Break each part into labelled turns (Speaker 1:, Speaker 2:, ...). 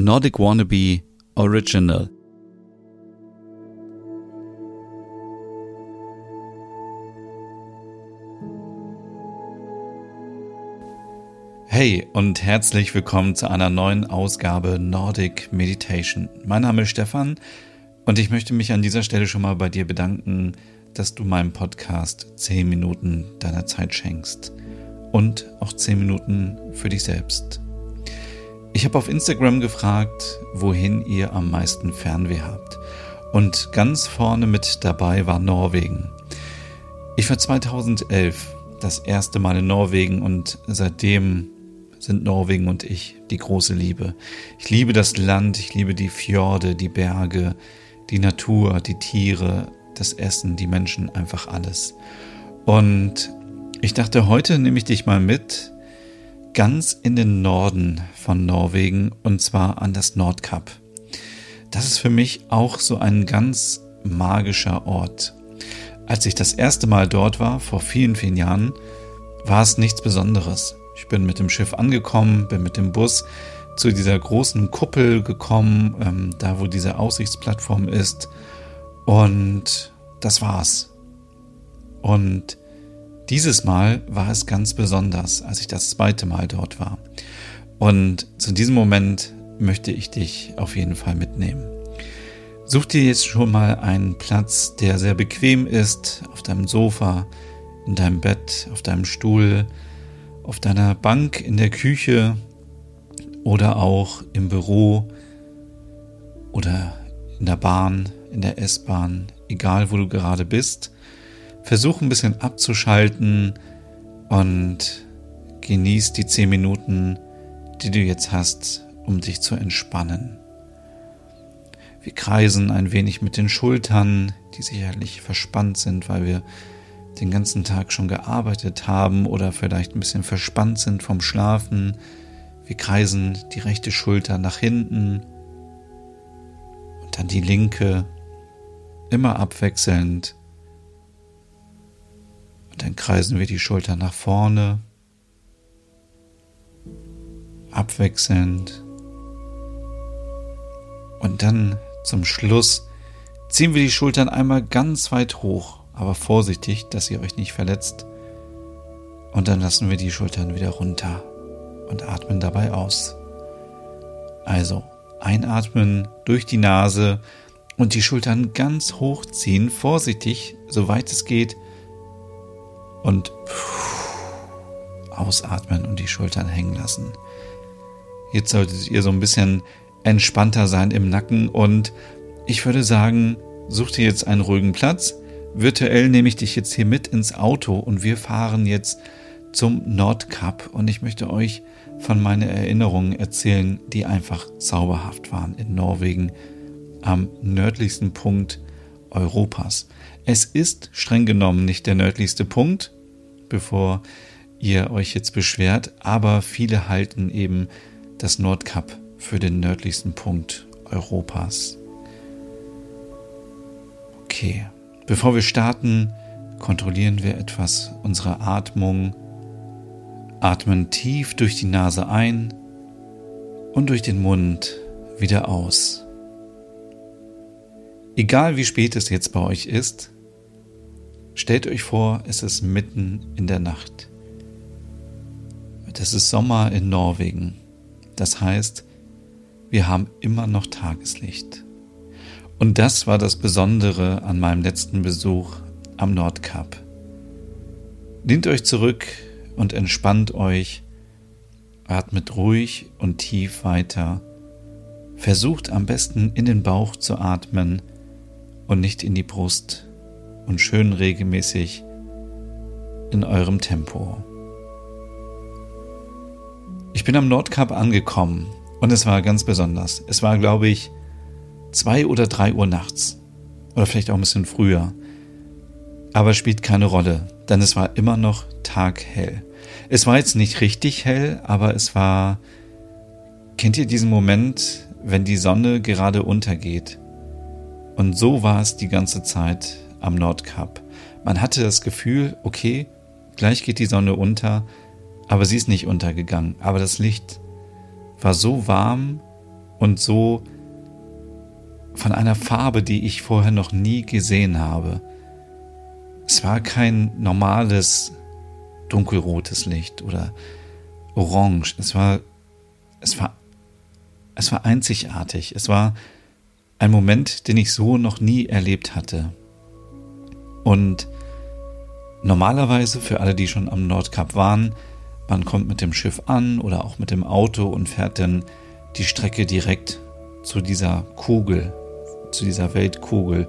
Speaker 1: Nordic Wannabe Original. Hey und herzlich willkommen zu einer neuen Ausgabe Nordic Meditation. Mein Name ist Stefan und ich möchte mich an dieser Stelle schon mal bei dir bedanken, dass du meinem Podcast 10 Minuten deiner Zeit schenkst und auch 10 Minuten für dich selbst. Ich habe auf Instagram gefragt, wohin ihr am meisten Fernweh habt. Und ganz vorne mit dabei war Norwegen. Ich war 2011 das erste Mal in Norwegen und seitdem sind Norwegen und ich die große Liebe. Ich liebe das Land, ich liebe die Fjorde, die Berge, die Natur, die Tiere, das Essen, die Menschen, einfach alles. Und ich dachte, heute nehme ich dich mal mit ganz in den Norden von Norwegen und zwar an das Nordkap. Das ist für mich auch so ein ganz magischer Ort. Als ich das erste Mal dort war, vor vielen, vielen Jahren, war es nichts Besonderes. Ich bin mit dem Schiff angekommen, bin mit dem Bus zu dieser großen Kuppel gekommen, ähm, da wo diese Aussichtsplattform ist. Und das war's. Und dieses Mal war es ganz besonders, als ich das zweite Mal dort war. Und zu diesem Moment möchte ich dich auf jeden Fall mitnehmen. Such dir jetzt schon mal einen Platz, der sehr bequem ist, auf deinem Sofa, in deinem Bett, auf deinem Stuhl, auf deiner Bank in der Küche oder auch im Büro oder in der Bahn, in der S-Bahn, egal wo du gerade bist. Versuch ein bisschen abzuschalten und genieß die zehn Minuten, die du jetzt hast, um dich zu entspannen. Wir kreisen ein wenig mit den Schultern, die sicherlich verspannt sind, weil wir den ganzen Tag schon gearbeitet haben oder vielleicht ein bisschen verspannt sind vom Schlafen. Wir kreisen die rechte Schulter nach hinten und dann die linke, immer abwechselnd dann kreisen wir die Schulter nach vorne, abwechselnd. Und dann zum Schluss ziehen wir die Schultern einmal ganz weit hoch, aber vorsichtig, dass ihr euch nicht verletzt. Und dann lassen wir die Schultern wieder runter und atmen dabei aus. Also einatmen durch die Nase und die Schultern ganz hoch ziehen, vorsichtig, soweit es geht, und ausatmen und die Schultern hängen lassen. Jetzt solltet ihr so ein bisschen entspannter sein im Nacken und ich würde sagen, such dir jetzt einen ruhigen Platz. Virtuell nehme ich dich jetzt hier mit ins Auto und wir fahren jetzt zum Nordkap und ich möchte euch von meinen Erinnerungen erzählen, die einfach zauberhaft waren in Norwegen am nördlichsten Punkt Europas. Es ist streng genommen nicht der nördlichste Punkt, bevor ihr euch jetzt beschwert, aber viele halten eben das Nordkap für den nördlichsten Punkt Europas. Okay, bevor wir starten, kontrollieren wir etwas unsere Atmung. Atmen tief durch die Nase ein und durch den Mund wieder aus. Egal wie spät es jetzt bei euch ist, stellt euch vor, es ist mitten in der Nacht. Das ist Sommer in Norwegen. Das heißt, wir haben immer noch Tageslicht. Und das war das Besondere an meinem letzten Besuch am Nordkap. Lehnt euch zurück und entspannt euch, atmet ruhig und tief weiter. Versucht am besten in den Bauch zu atmen und nicht in die Brust und schön regelmäßig in eurem Tempo. Ich bin am Nordkap angekommen und es war ganz besonders. Es war, glaube ich, zwei oder drei Uhr nachts oder vielleicht auch ein bisschen früher. Aber spielt keine Rolle, denn es war immer noch taghell. Es war jetzt nicht richtig hell, aber es war. Kennt ihr diesen Moment, wenn die Sonne gerade untergeht und so war es die ganze Zeit am Nordkap. Man hatte das Gefühl, okay, gleich geht die Sonne unter, aber sie ist nicht untergegangen. Aber das Licht war so warm und so von einer Farbe, die ich vorher noch nie gesehen habe. Es war kein normales dunkelrotes Licht oder orange. Es war, es war, es war einzigartig. Es war ein Moment, den ich so noch nie erlebt hatte. Und normalerweise für alle, die schon am Nordkap waren, man kommt mit dem Schiff an oder auch mit dem Auto und fährt dann die Strecke direkt zu dieser Kugel, zu dieser Weltkugel.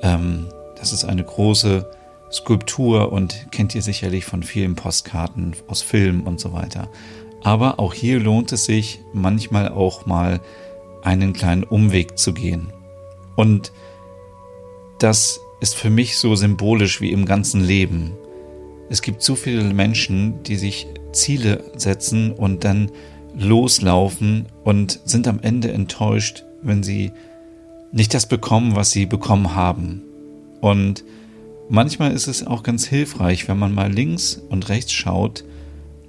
Speaker 1: Ähm, das ist eine große Skulptur und kennt ihr sicherlich von vielen Postkarten aus Filmen und so weiter. Aber auch hier lohnt es sich manchmal auch mal einen kleinen Umweg zu gehen. Und das ist für mich so symbolisch wie im ganzen Leben. Es gibt so viele Menschen, die sich Ziele setzen und dann loslaufen und sind am Ende enttäuscht, wenn sie nicht das bekommen, was sie bekommen haben. Und manchmal ist es auch ganz hilfreich, wenn man mal links und rechts schaut,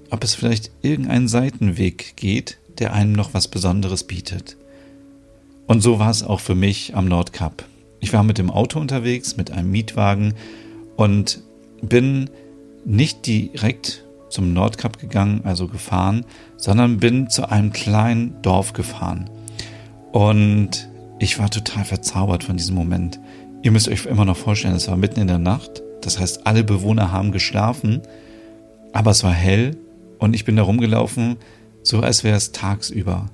Speaker 1: ob es vielleicht irgendeinen Seitenweg geht, der einem noch was Besonderes bietet. Und so war es auch für mich am Nordkap. Ich war mit dem Auto unterwegs, mit einem Mietwagen und bin nicht direkt zum Nordkap gegangen, also gefahren, sondern bin zu einem kleinen Dorf gefahren. Und ich war total verzaubert von diesem Moment. Ihr müsst euch immer noch vorstellen, es war mitten in der Nacht. Das heißt, alle Bewohner haben geschlafen, aber es war hell und ich bin da rumgelaufen, so als wäre es tagsüber.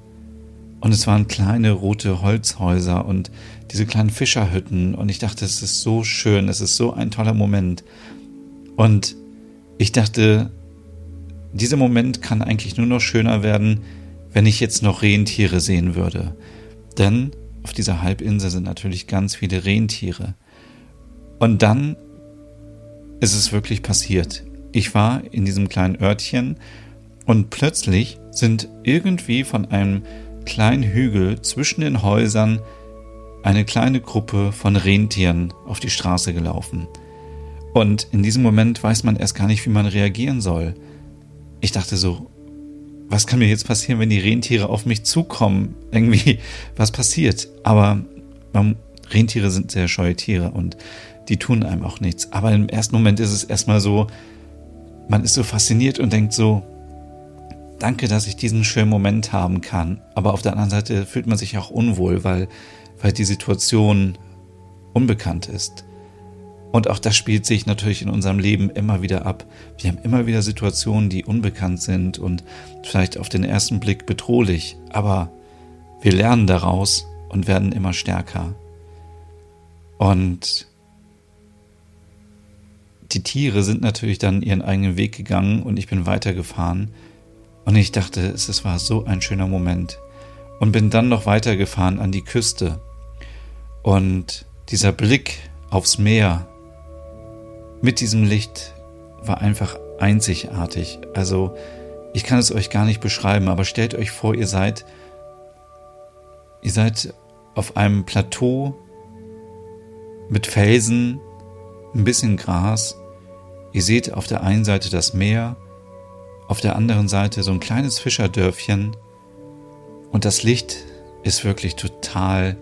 Speaker 1: Und es waren kleine rote Holzhäuser und diese kleinen Fischerhütten und ich dachte, es ist so schön, es ist so ein toller Moment. Und ich dachte, dieser Moment kann eigentlich nur noch schöner werden, wenn ich jetzt noch Rentiere sehen würde. Denn auf dieser Halbinsel sind natürlich ganz viele Rentiere. Und dann ist es wirklich passiert. Ich war in diesem kleinen Örtchen und plötzlich sind irgendwie von einem kleinen Hügel zwischen den Häusern eine kleine Gruppe von Rentieren auf die Straße gelaufen. Und in diesem Moment weiß man erst gar nicht, wie man reagieren soll ich dachte so, was kann mir jetzt passieren, wenn die Rentiere auf mich zukommen? Irgendwie, was passiert? Aber man, Rentiere sind sehr scheue Tiere und die tun einem auch nichts. Aber im ersten Moment ist es erstmal so, man ist so fasziniert und denkt so, danke, dass ich diesen schönen Moment haben kann. Aber auf der anderen Seite fühlt man sich auch unwohl, weil, weil die Situation unbekannt ist. Und auch das spielt sich natürlich in unserem Leben immer wieder ab. Wir haben immer wieder Situationen, die unbekannt sind und vielleicht auf den ersten Blick bedrohlich, aber wir lernen daraus und werden immer stärker. Und die Tiere sind natürlich dann ihren eigenen Weg gegangen und ich bin weitergefahren. Und ich dachte, es war so ein schöner Moment. Und bin dann noch weitergefahren an die Küste. Und dieser Blick aufs Meer, mit diesem Licht war einfach einzigartig. Also ich kann es euch gar nicht beschreiben, aber stellt euch vor, ihr seid, ihr seid auf einem Plateau mit Felsen, ein bisschen Gras. Ihr seht auf der einen Seite das Meer, auf der anderen Seite so ein kleines Fischerdörfchen und das Licht ist wirklich total,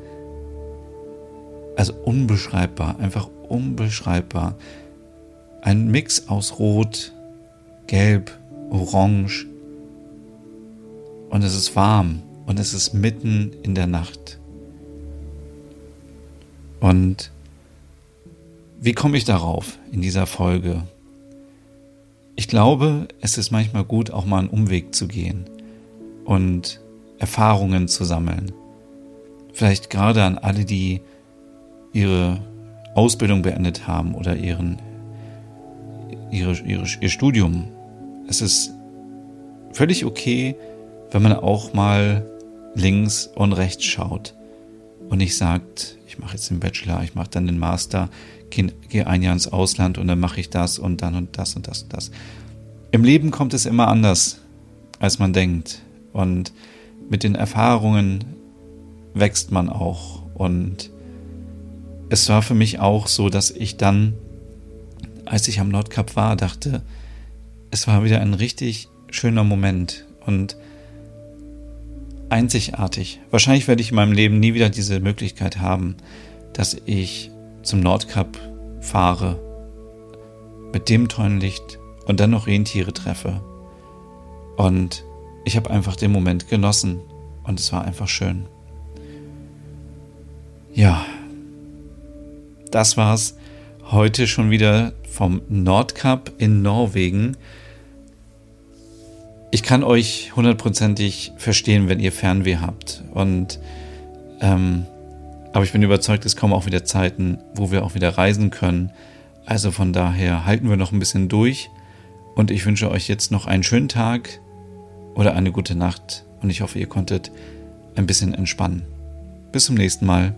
Speaker 1: also unbeschreibbar, einfach unbeschreibbar. Ein Mix aus Rot, Gelb, Orange. Und es ist warm und es ist mitten in der Nacht. Und wie komme ich darauf in dieser Folge? Ich glaube, es ist manchmal gut, auch mal einen Umweg zu gehen und Erfahrungen zu sammeln. Vielleicht gerade an alle, die ihre Ausbildung beendet haben oder ihren ihre, ihre, ihr Studium. Es ist völlig okay, wenn man auch mal links und rechts schaut und nicht sagt, ich mache jetzt den Bachelor, ich mache dann den Master, gehe ein Jahr ins Ausland und dann mache ich das und dann und das und das und das. Im Leben kommt es immer anders, als man denkt. Und mit den Erfahrungen wächst man auch. Und es war für mich auch so, dass ich dann als ich am Nordkap war, dachte, es war wieder ein richtig schöner Moment. Und einzigartig. Wahrscheinlich werde ich in meinem Leben nie wieder diese Möglichkeit haben, dass ich zum Nordkap fahre mit dem tollen Licht und dann noch Rentiere treffe. Und ich habe einfach den Moment genossen und es war einfach schön. Ja, das war's heute schon wieder vom Nordkap in Norwegen. Ich kann euch hundertprozentig verstehen, wenn ihr Fernweh habt. Und ähm, aber ich bin überzeugt, es kommen auch wieder Zeiten, wo wir auch wieder reisen können. Also von daher halten wir noch ein bisschen durch. Und ich wünsche euch jetzt noch einen schönen Tag oder eine gute Nacht. Und ich hoffe, ihr konntet ein bisschen entspannen. Bis zum nächsten Mal.